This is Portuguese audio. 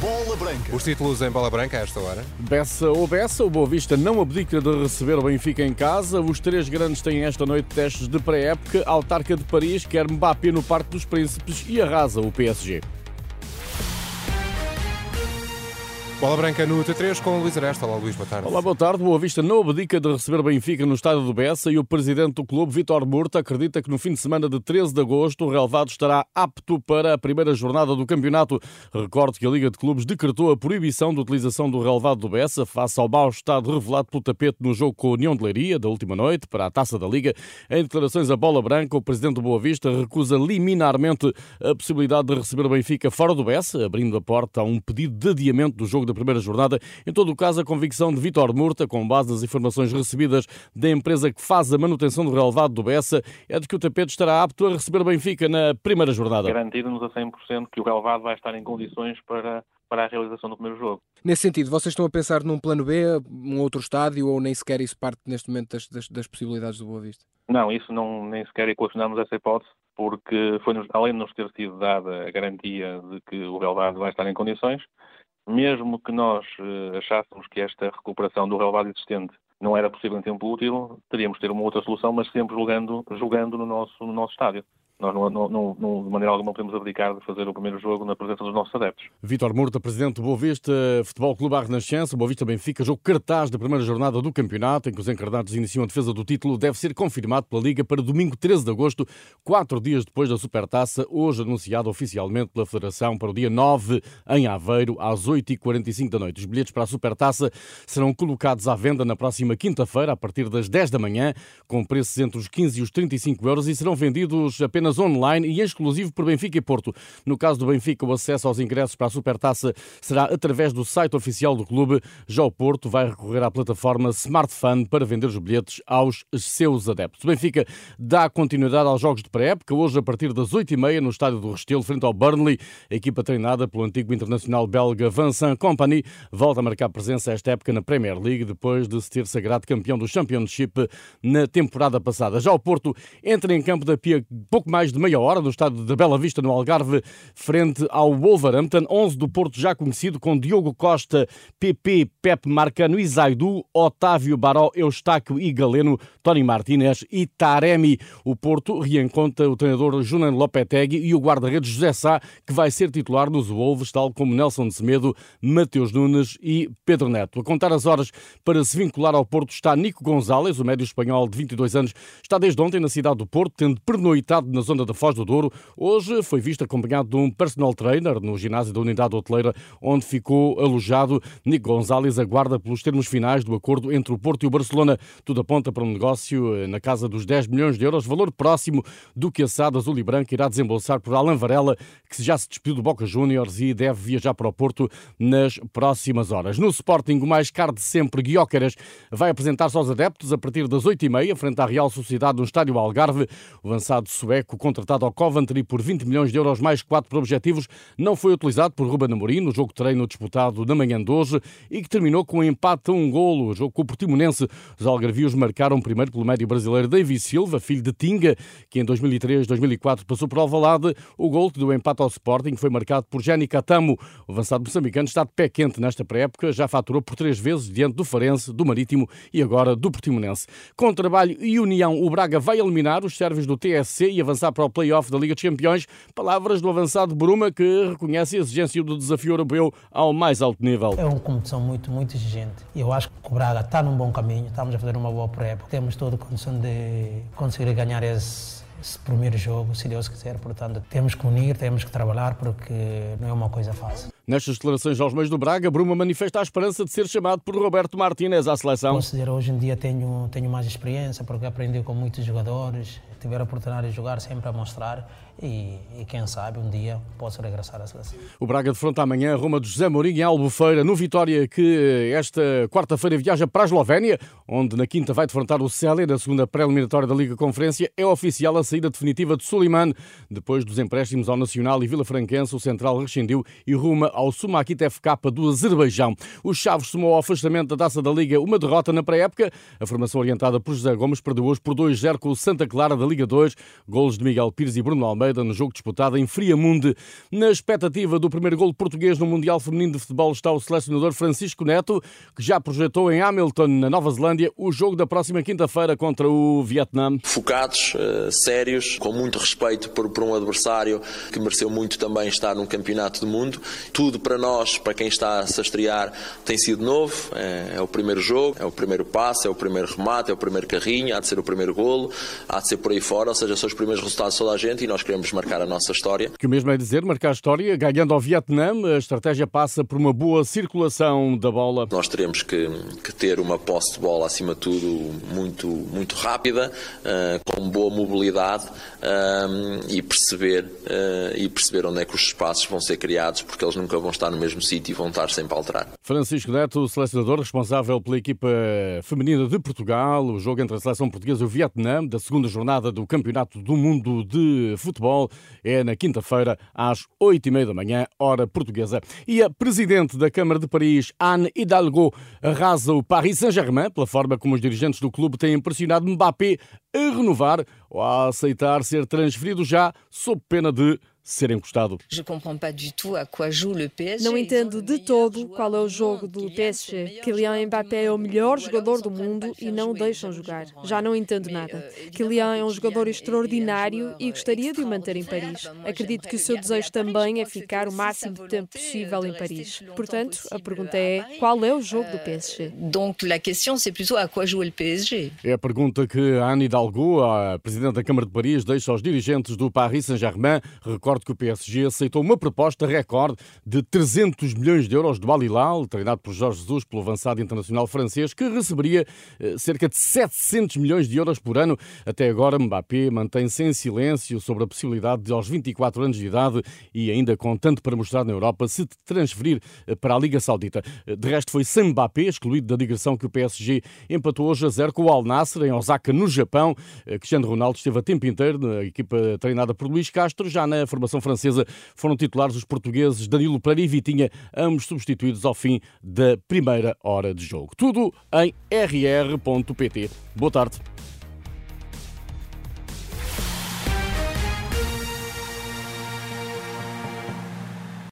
Bola Branca. Os títulos em bola branca a esta hora. Bessa ou Bessa, o Boa Vista não abdica de receber o Benfica em casa. Os três grandes têm esta noite testes de pré-época. Autarca de Paris quer Mbappé no Parque dos Príncipes e arrasa o PSG. Bola branca no T3 com Luís Aresta. Olá, Luís, boa tarde. Olá, boa tarde. Boa Vista não abdica de receber o Benfica no estádio do Bessa e o presidente do clube, Vitor Murta, acredita que no fim de semana de 13 de agosto o relevado estará apto para a primeira jornada do campeonato. Recordo que a Liga de Clubes decretou a proibição de utilização do relevado do Bessa face ao mau estado revelado pelo tapete no jogo com a União de Leiria da última noite para a Taça da Liga. Em declarações à bola branca, o presidente do Boa Vista recusa liminarmente a possibilidade de receber o Benfica fora do Bessa, abrindo a porta a um pedido de adiamento do jogo da primeira jornada. Em todo o caso, a convicção de Vítor Murta, com base nas informações recebidas da empresa que faz a manutenção do relevado do Bessa, é de que o tapete estará apto a receber o Benfica na primeira jornada. Garantido-nos a 100% que o relevado vai estar em condições para, para a realização do primeiro jogo. Nesse sentido, vocês estão a pensar num plano B, um outro estádio, ou nem sequer isso parte neste momento das, das, das possibilidades do Boa Vista? Não, isso não, nem sequer equacionamos essa hipótese, porque foi além de nos ter sido dada a garantia de que o relevado vai estar em condições, mesmo que nós uh, achássemos que esta recuperação do relevado existente não era possível em tempo útil, teríamos de ter uma outra solução, mas sempre julgando no, nosso, no nosso estádio. Nós, não, não, não, de maneira alguma, podemos abdicar de fazer o primeiro jogo na presença dos nossos adeptos. Vítor Murta, presidente do Boa Vista Futebol Clube à Renascença, Boa Vista Benfica, jogo cartaz da primeira jornada do campeonato, em que os encarnados iniciam a defesa do título, deve ser confirmado pela Liga para domingo 13 de agosto, quatro dias depois da Supertaça, hoje anunciado oficialmente pela Federação para o dia 9 em Aveiro, às 8h45 da noite. Os bilhetes para a Supertaça serão colocados à venda na próxima quinta-feira, a partir das 10 da manhã, com preços entre os 15 e os 35 euros e serão vendidos apenas apenas online e exclusivo por Benfica e Porto. No caso do Benfica, o acesso aos ingressos para a Supertaça será através do site oficial do clube. Já o Porto vai recorrer à plataforma Smartfund para vender os bilhetes aos seus adeptos. O Benfica dá continuidade aos jogos de pré-época, hoje a partir das 8h30 no estádio do Restelo, frente ao Burnley. A equipa treinada pelo antigo internacional belga Vincent Company volta a marcar presença esta época na Premier League, depois de se ter sagrado campeão do Championship na temporada passada. Já o Porto entra em campo da Pia pouco mais mais de meia hora do estado da Bela Vista, no Algarve, frente ao Wolverhampton. 11 do Porto já conhecido, com Diogo Costa, PP, Pepe Marcano Zaidu, Otávio Baró, Eustáquio e Galeno, Tony Martínez e Taremi. O Porto reencontra o treinador Julian Lopetegui e o guarda-redes José Sá, que vai ser titular nos Wolves, tal como Nelson de Semedo, Mateus Nunes e Pedro Neto. A contar as horas para se vincular ao Porto está Nico Gonzalez, o médio espanhol de 22 anos, está desde ontem na cidade do Porto, tendo pernoitado nas da Foz do Douro, hoje foi visto acompanhado de um personal trainer no ginásio da unidade hoteleira, onde ficou alojado. Nico Gonzalez aguarda pelos termos finais do acordo entre o Porto e o Barcelona. Tudo aponta para um negócio eh, na casa dos 10 milhões de euros, valor próximo do que a SAD Azul e Branca irá desembolsar por Alan Varela, que já se despediu do Boca Juniors e deve viajar para o Porto nas próximas horas. No Sporting, o mais caro de sempre, Guiócaras, vai apresentar-se aos adeptos a partir das 8h30, frente à Real Sociedade no Estádio Algarve. O avançado sueco contratado ao Coventry por 20 milhões de euros mais 4 por objetivos, não foi utilizado por Ruben Amorim no jogo de treino disputado na manhã de hoje e que terminou com um empate a um golo. Jogo com o Portimonense. Os algarvios marcaram primeiro pelo médio brasileiro David Silva, filho de Tinga, que em 2003-2004 passou por Alvalade. O gol deu empate ao Sporting foi marcado por Jenny Catamo. O avançado moçambicano está de pé quente nesta pré-época, já faturou por três vezes diante do Farense, do Marítimo e agora do Portimonense. Com trabalho e união, o Braga vai eliminar os sérvios do TSC e avançar para o play play-off da Liga dos Campeões. Palavras do avançado Bruma que reconhece a exigência do desafio europeu ao mais alto nível. É uma competição muito, muito exigente. Eu acho que o Braga está num bom caminho, estamos a fazer uma boa pré Temos toda a condição de conseguir ganhar esse esse primeiro jogo, se Deus quiser. Portanto, temos que unir, temos que trabalhar, porque não é uma coisa fácil. Nestas declarações aos meios do Braga, Bruma manifesta a esperança de ser chamado por Roberto Martínez à seleção. Dizer, hoje em dia tenho, tenho mais experiência, porque aprendi com muitos jogadores, tive a oportunidade de jogar sempre a mostrar e, e, quem sabe um dia posso regressar à seleção. O Braga defronta amanhã a Roma de José Mourinho em Albufeira, no Vitória que esta quarta-feira viaja para a Eslovénia, onde na quinta vai defrontar o Célia na segunda pré-eliminatória da Liga Conferência. É oficial a saída definitiva de Suleiman. Depois dos empréstimos ao Nacional e Vila Franquense, o Central rescindiu e ruma ao Sumakit FK do Azerbaijão. Os Chaves somou ao afastamento da Taça da Liga uma derrota na pré-época. A formação orientada por José Gomes perdeu hoje por 2-0 com o Santa Clara da Liga 2. Golos de Miguel Pires e Bruno Almeida no jogo disputado em Friamunde. Na expectativa do primeiro gol português no Mundial Feminino de Futebol está o selecionador Francisco Neto, que já projetou em Hamilton, na Nova Zelândia, o jogo da próxima quinta-feira contra o Vietnã. Focados, uh, sérios, com muito respeito por, por um adversário que mereceu muito também estar num campeonato do mundo. Tudo para nós, para quem está a se estrear, tem sido novo. É, é, o primeiro jogo, é o primeiro passo, é o primeiro remate, é o primeiro carrinho, há de ser o primeiro golo, há de ser por aí fora, ou seja, são os primeiros resultados de toda a gente e nós queremos marcar a nossa história. Que o mesmo é dizer, marcar a história, ganhando ao Vietnã, a estratégia passa por uma boa circulação da bola. Nós teremos que, que ter uma posse de bola, acima de tudo, muito, muito rápida, uh, com boa mobilidade uh, e, perceber, uh, e perceber onde é que os espaços vão ser criados, porque eles nunca vão estar no mesmo sítio e vão estar sempre a alterar. Francisco Neto, selecionador responsável pela equipa feminina de Portugal, o jogo entre a seleção portuguesa e o Vietnã, da segunda jornada do Campeonato do Mundo de Futebol, é na quinta-feira, às oito e meia da manhã, hora portuguesa. E a presidente da Câmara de Paris, Anne Hidalgo, arrasa o Paris Saint-Germain pela forma como os dirigentes do clube têm pressionado Mbappé a renovar ou a aceitar ser transferido já sob pena de ser encostado. Não entendo de todo qual é o jogo do PSG. Kylian Mbappé é o melhor jogador do mundo e não o deixam jogar. Já não entendo nada. Kylian é um jogador extraordinário e gostaria de o manter em Paris. Acredito que o seu desejo também é ficar o máximo de tempo possível em Paris. Portanto, a pergunta é qual é o jogo do PSG? Donc la question c'est plutôt à quoi joue le PSG. É a pergunta que a Anne Hidalgo, a presidente da Câmara de Paris, deixa aos dirigentes do Paris Saint-Germain. Que o PSG aceitou uma proposta recorde de 300 milhões de euros do Al Hilal, treinado por Jorge Jesus, pelo avançado internacional francês, que receberia eh, cerca de 700 milhões de euros por ano. Até agora, Mbappé mantém-se em silêncio sobre a possibilidade de, aos 24 anos de idade e ainda com tanto para mostrar na Europa, se transferir eh, para a Liga Saudita. Eh, de resto, foi sem Mbappé, excluído da digressão que o PSG empatou hoje a zero com o Al Nassr, em Osaka, no Japão. Cristiano Ronaldo esteve a tempo inteiro na equipa treinada por Luís Castro, já na formação francesa foram titulares os portugueses Danilo Pereira e Vitinha, ambos substituídos ao fim da primeira hora de jogo. Tudo em rr.pt. Boa tarde.